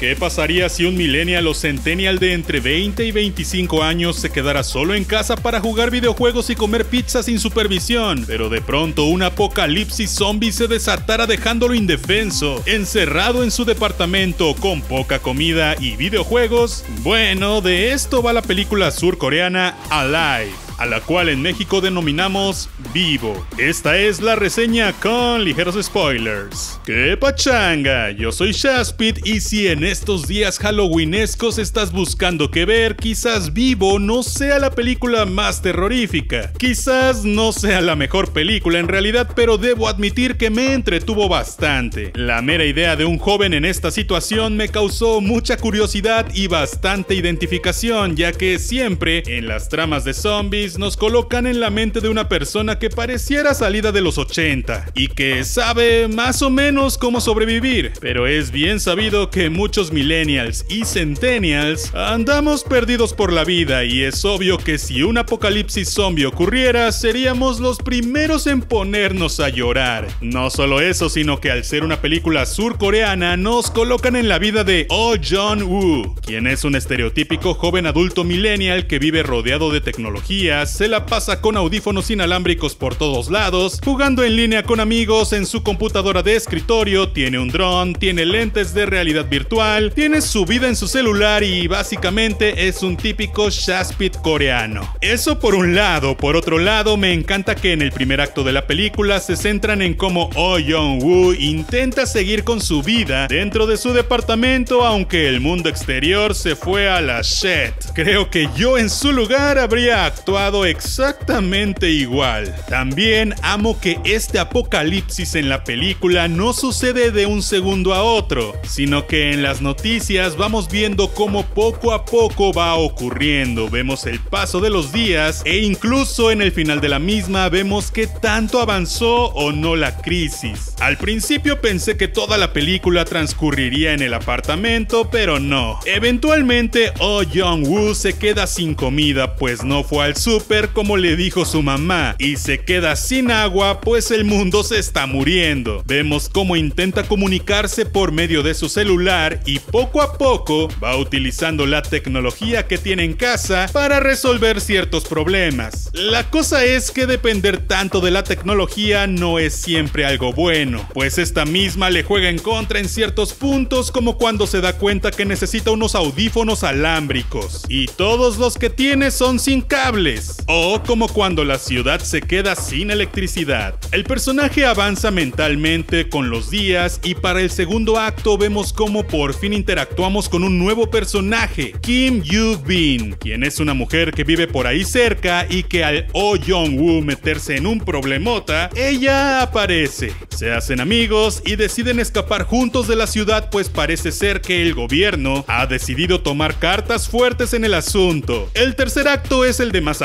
¿Qué pasaría si un millennial o centennial de entre 20 y 25 años se quedara solo en casa para jugar videojuegos y comer pizza sin supervisión? Pero de pronto un apocalipsis zombie se desatara dejándolo indefenso, encerrado en su departamento con poca comida y videojuegos. Bueno, de esto va la película surcoreana Alive a la cual en México denominamos Vivo. Esta es la reseña con ligeros spoilers. ¡Qué pachanga! Yo soy Shaspit y si en estos días halloweenescos estás buscando qué ver, quizás Vivo no sea la película más terrorífica. Quizás no sea la mejor película en realidad, pero debo admitir que me entretuvo bastante. La mera idea de un joven en esta situación me causó mucha curiosidad y bastante identificación, ya que siempre en las tramas de zombies nos colocan en la mente de una persona que pareciera salida de los 80 y que sabe más o menos cómo sobrevivir, pero es bien sabido que muchos millennials y centennials andamos perdidos por la vida y es obvio que si un apocalipsis zombie ocurriera seríamos los primeros en ponernos a llorar. No solo eso, sino que al ser una película surcoreana nos colocan en la vida de Oh Jong-woo, quien es un estereotípico joven adulto millennial que vive rodeado de tecnología se la pasa con audífonos inalámbricos por todos lados, jugando en línea con amigos en su computadora de escritorio, tiene un dron, tiene lentes de realidad virtual, tiene su vida en su celular y básicamente es un típico Shaspit coreano. Eso por un lado, por otro lado me encanta que en el primer acto de la película se centran en cómo Oh Young-woo intenta seguir con su vida dentro de su departamento aunque el mundo exterior se fue a la shit. Creo que yo en su lugar habría actuado exactamente igual. También amo que este apocalipsis en la película no sucede de un segundo a otro, sino que en las noticias vamos viendo cómo poco a poco va ocurriendo, vemos el paso de los días e incluso en el final de la misma vemos que tanto avanzó o no la crisis. Al principio pensé que toda la película transcurriría en el apartamento, pero no. Eventualmente Oh Young-woo se queda sin comida pues no fue al sur como le dijo su mamá y se queda sin agua pues el mundo se está muriendo. Vemos cómo intenta comunicarse por medio de su celular y poco a poco va utilizando la tecnología que tiene en casa para resolver ciertos problemas. La cosa es que depender tanto de la tecnología no es siempre algo bueno, pues esta misma le juega en contra en ciertos puntos como cuando se da cuenta que necesita unos audífonos alámbricos y todos los que tiene son sin cables o como cuando la ciudad se queda sin electricidad. El personaje avanza mentalmente con los días y para el segundo acto vemos cómo por fin interactuamos con un nuevo personaje, Kim Yoo-bin, quien es una mujer que vive por ahí cerca y que al Oh Jong-woo meterse en un problemota, ella aparece. Se hacen amigos y deciden escapar juntos de la ciudad pues parece ser que el gobierno ha decidido tomar cartas fuertes en el asunto. El tercer acto es el de más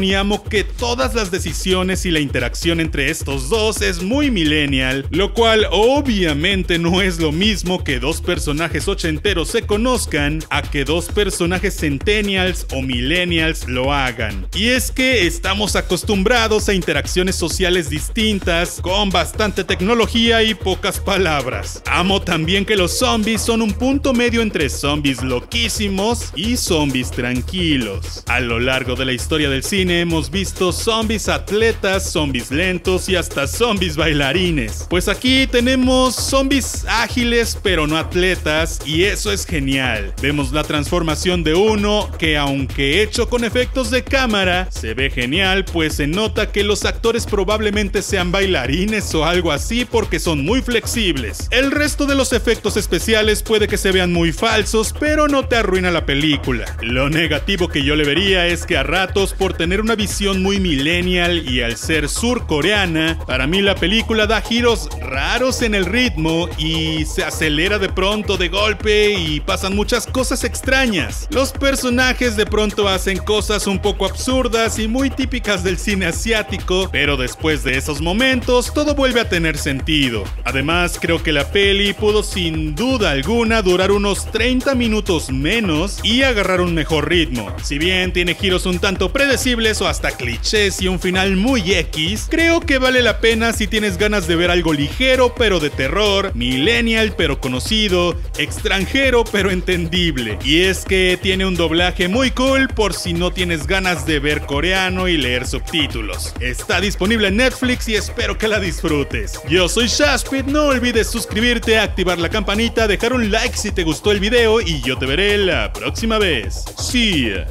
y amo que todas las decisiones y la interacción entre estos dos es muy millennial, lo cual obviamente no es lo mismo que dos personajes ochenteros se conozcan a que dos personajes centennials o millennials lo hagan. Y es que estamos acostumbrados a interacciones sociales distintas, con bastante tecnología y pocas palabras. Amo también que los zombies son un punto medio entre zombies loquísimos y zombies tranquilos. A lo largo de la historia del cine hemos visto zombies atletas, zombies lentos y hasta zombies bailarines. Pues aquí tenemos zombies ágiles pero no atletas y eso es genial. Vemos la transformación de uno que aunque hecho con efectos de cámara, se ve genial pues se nota que los actores probablemente sean bailarines o algo así porque son muy flexibles. El resto de los efectos especiales puede que se vean muy falsos pero no te arruina la película. Lo negativo que yo le vería es que a ratos por tener una visión muy millennial y al ser surcoreana, para mí la película da giros raros en el ritmo y se acelera de pronto de golpe y pasan muchas cosas extrañas. Los personajes de pronto hacen cosas un poco absurdas y muy típicas del cine asiático, pero después de esos momentos todo vuelve a tener sentido. Además, creo que la peli pudo sin duda alguna durar unos 30 minutos menos y agarrar un mejor ritmo. Si bien tiene giros un tanto predecibles, predecibles o hasta clichés y un final muy X, creo que vale la pena si tienes ganas de ver algo ligero pero de terror, millennial pero conocido, extranjero pero entendible. Y es que tiene un doblaje muy cool por si no tienes ganas de ver coreano y leer subtítulos. Está disponible en Netflix y espero que la disfrutes. Yo soy Shaspit, no olvides suscribirte, activar la campanita, dejar un like si te gustó el video y yo te veré la próxima vez. Ya.